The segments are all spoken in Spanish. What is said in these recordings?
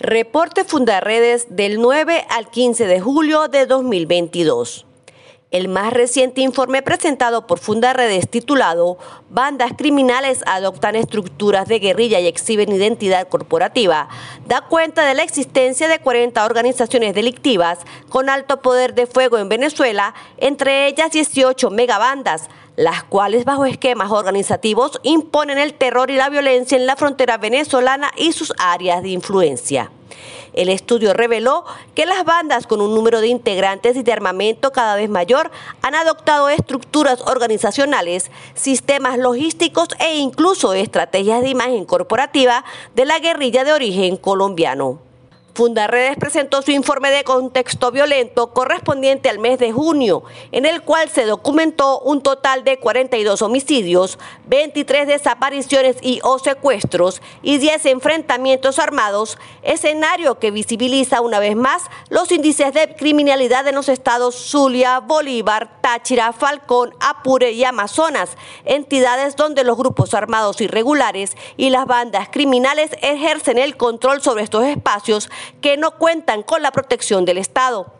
Reporte Fundarredes del 9 al 15 de julio de 2022. El más reciente informe presentado por Fundarredes titulado Bandas criminales adoptan estructuras de guerrilla y exhiben identidad corporativa da cuenta de la existencia de 40 organizaciones delictivas con alto poder de fuego en Venezuela, entre ellas 18 megabandas, las cuales bajo esquemas organizativos imponen el terror y la violencia en la frontera venezolana y sus áreas de influencia. El estudio reveló que las bandas con un número de integrantes y de armamento cada vez mayor han adoptado estructuras organizacionales, sistemas logísticos e incluso estrategias de imagen corporativa de la guerrilla de origen colombiano. Fundarredes presentó su informe de contexto violento correspondiente al mes de junio, en el cual se documentó un total de 42 homicidios, 23 desapariciones y o secuestros y 10 enfrentamientos armados, escenario que visibiliza una vez más los índices de criminalidad en los estados Zulia, Bolívar, Táchira, Falcón, Apure y Amazonas, entidades donde los grupos armados irregulares y las bandas criminales ejercen el control sobre estos espacios que no cuentan con la protección del Estado.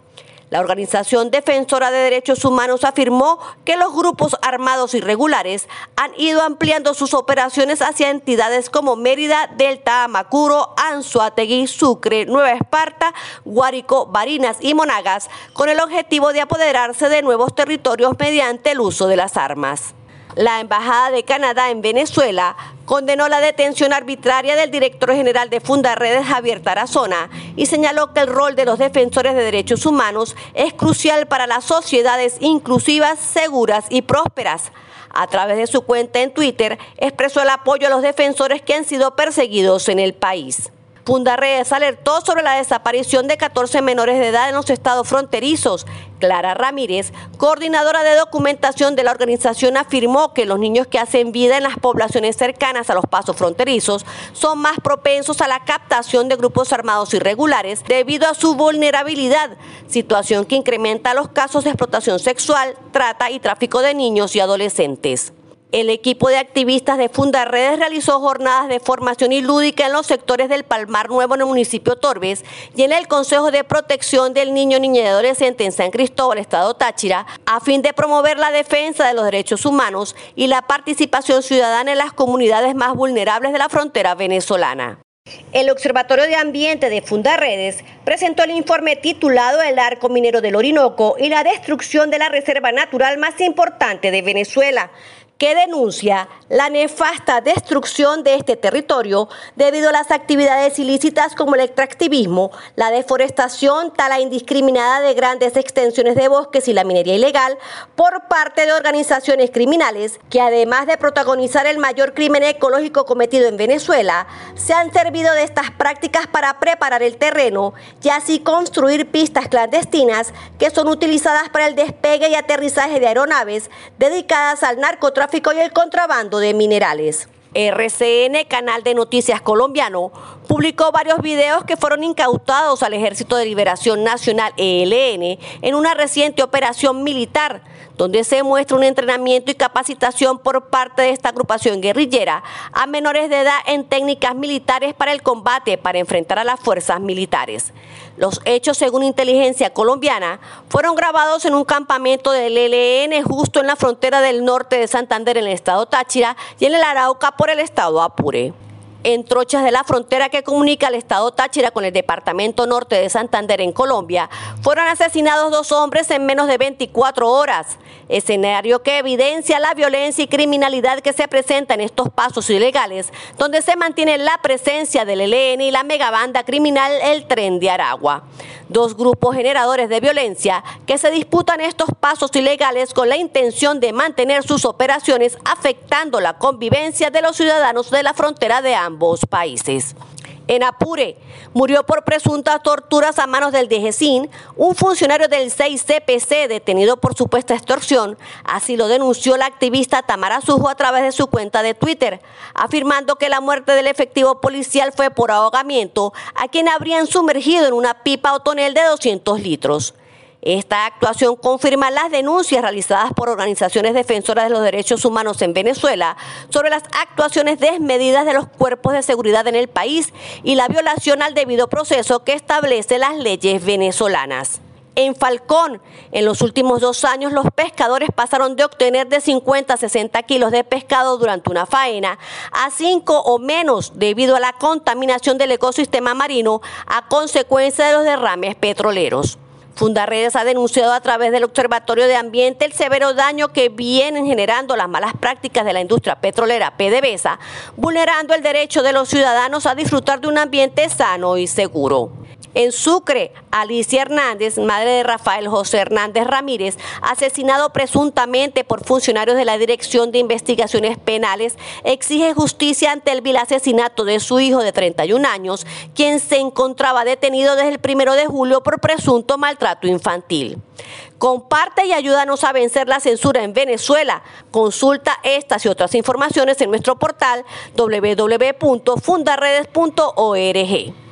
La Organización Defensora de Derechos Humanos afirmó que los grupos armados irregulares han ido ampliando sus operaciones hacia entidades como Mérida, Delta, Amacuro, Anzuategui, Sucre, Nueva Esparta, Guárico, Barinas y Monagas, con el objetivo de apoderarse de nuevos territorios mediante el uso de las armas. La Embajada de Canadá en Venezuela condenó la detención arbitraria del director general de Fundaredes, Javier Tarazona, y señaló que el rol de los defensores de derechos humanos es crucial para las sociedades inclusivas, seguras y prósperas. A través de su cuenta en Twitter, expresó el apoyo a los defensores que han sido perseguidos en el país. Fundarredes alertó sobre la desaparición de 14 menores de edad en los estados fronterizos. Clara Ramírez, coordinadora de documentación de la organización, afirmó que los niños que hacen vida en las poblaciones cercanas a los pasos fronterizos son más propensos a la captación de grupos armados irregulares debido a su vulnerabilidad, situación que incrementa los casos de explotación sexual, trata y tráfico de niños y adolescentes. El equipo de activistas de Fundarredes realizó jornadas de formación y lúdica en los sectores del Palmar Nuevo en el municipio Torbes y en el Consejo de Protección del Niño, Niña y Adolescente en San Cristóbal, Estado Táchira, a fin de promover la defensa de los derechos humanos y la participación ciudadana en las comunidades más vulnerables de la frontera venezolana. El Observatorio de Ambiente de Fundarredes presentó el informe titulado El arco minero del Orinoco y la destrucción de la reserva natural más importante de Venezuela, que denuncia la nefasta destrucción de este territorio debido a las actividades ilícitas como el extractivismo, la deforestación, tala indiscriminada de grandes extensiones de bosques y la minería ilegal por parte de organizaciones criminales que además de protagonizar el mayor crimen ecológico cometido en Venezuela, se han servido de estas prácticas para preparar el terreno y así construir pistas clandestinas que son utilizadas para el despegue y aterrizaje de aeronaves dedicadas al narcotráfico y el contrabando de minerales. RCN, canal de noticias colombiano, publicó varios videos que fueron incautados al Ejército de Liberación Nacional ELN en una reciente operación militar, donde se muestra un entrenamiento y capacitación por parte de esta agrupación guerrillera a menores de edad en técnicas militares para el combate para enfrentar a las fuerzas militares. Los hechos, según inteligencia colombiana, fueron grabados en un campamento del ELN justo en la frontera del norte de Santander en el estado Táchira y en el Arauca por el estado Apure en trochas de la frontera que comunica el estado Táchira con el departamento norte de Santander en Colombia, fueron asesinados dos hombres en menos de 24 horas, escenario que evidencia la violencia y criminalidad que se presenta en estos pasos ilegales, donde se mantiene la presencia del ELN y la megabanda criminal El Tren de Aragua. Dos grupos generadores de violencia que se disputan estos pasos ilegales con la intención de mantener sus operaciones afectando la convivencia de los ciudadanos de la frontera de ambos En Apure murió por presuntas torturas a manos del DGCIN un funcionario del 6CPC detenido por supuesta extorsión. Así lo denunció la activista Tamara Sujo a través de su cuenta de Twitter, afirmando que la muerte del efectivo policial fue por ahogamiento a quien habrían sumergido en una pipa o tonel de 200 litros. Esta actuación confirma las denuncias realizadas por organizaciones defensoras de los derechos humanos en Venezuela sobre las actuaciones desmedidas de los cuerpos de seguridad en el país y la violación al debido proceso que establece las leyes venezolanas. En Falcón, en los últimos dos años, los pescadores pasaron de obtener de 50 a 60 kilos de pescado durante una faena a 5 o menos debido a la contaminación del ecosistema marino a consecuencia de los derrames petroleros. Fundarredes ha denunciado a través del Observatorio de Ambiente el severo daño que vienen generando las malas prácticas de la industria petrolera PDVSA, vulnerando el derecho de los ciudadanos a disfrutar de un ambiente sano y seguro. En Sucre, Alicia Hernández, madre de Rafael José Hernández Ramírez, asesinado presuntamente por funcionarios de la Dirección de Investigaciones Penales, exige justicia ante el vil asesinato de su hijo de 31 años, quien se encontraba detenido desde el primero de julio por presunto maltrato infantil. Comparte y ayúdanos a vencer la censura en Venezuela. Consulta estas y otras informaciones en nuestro portal www.fundaredes.org.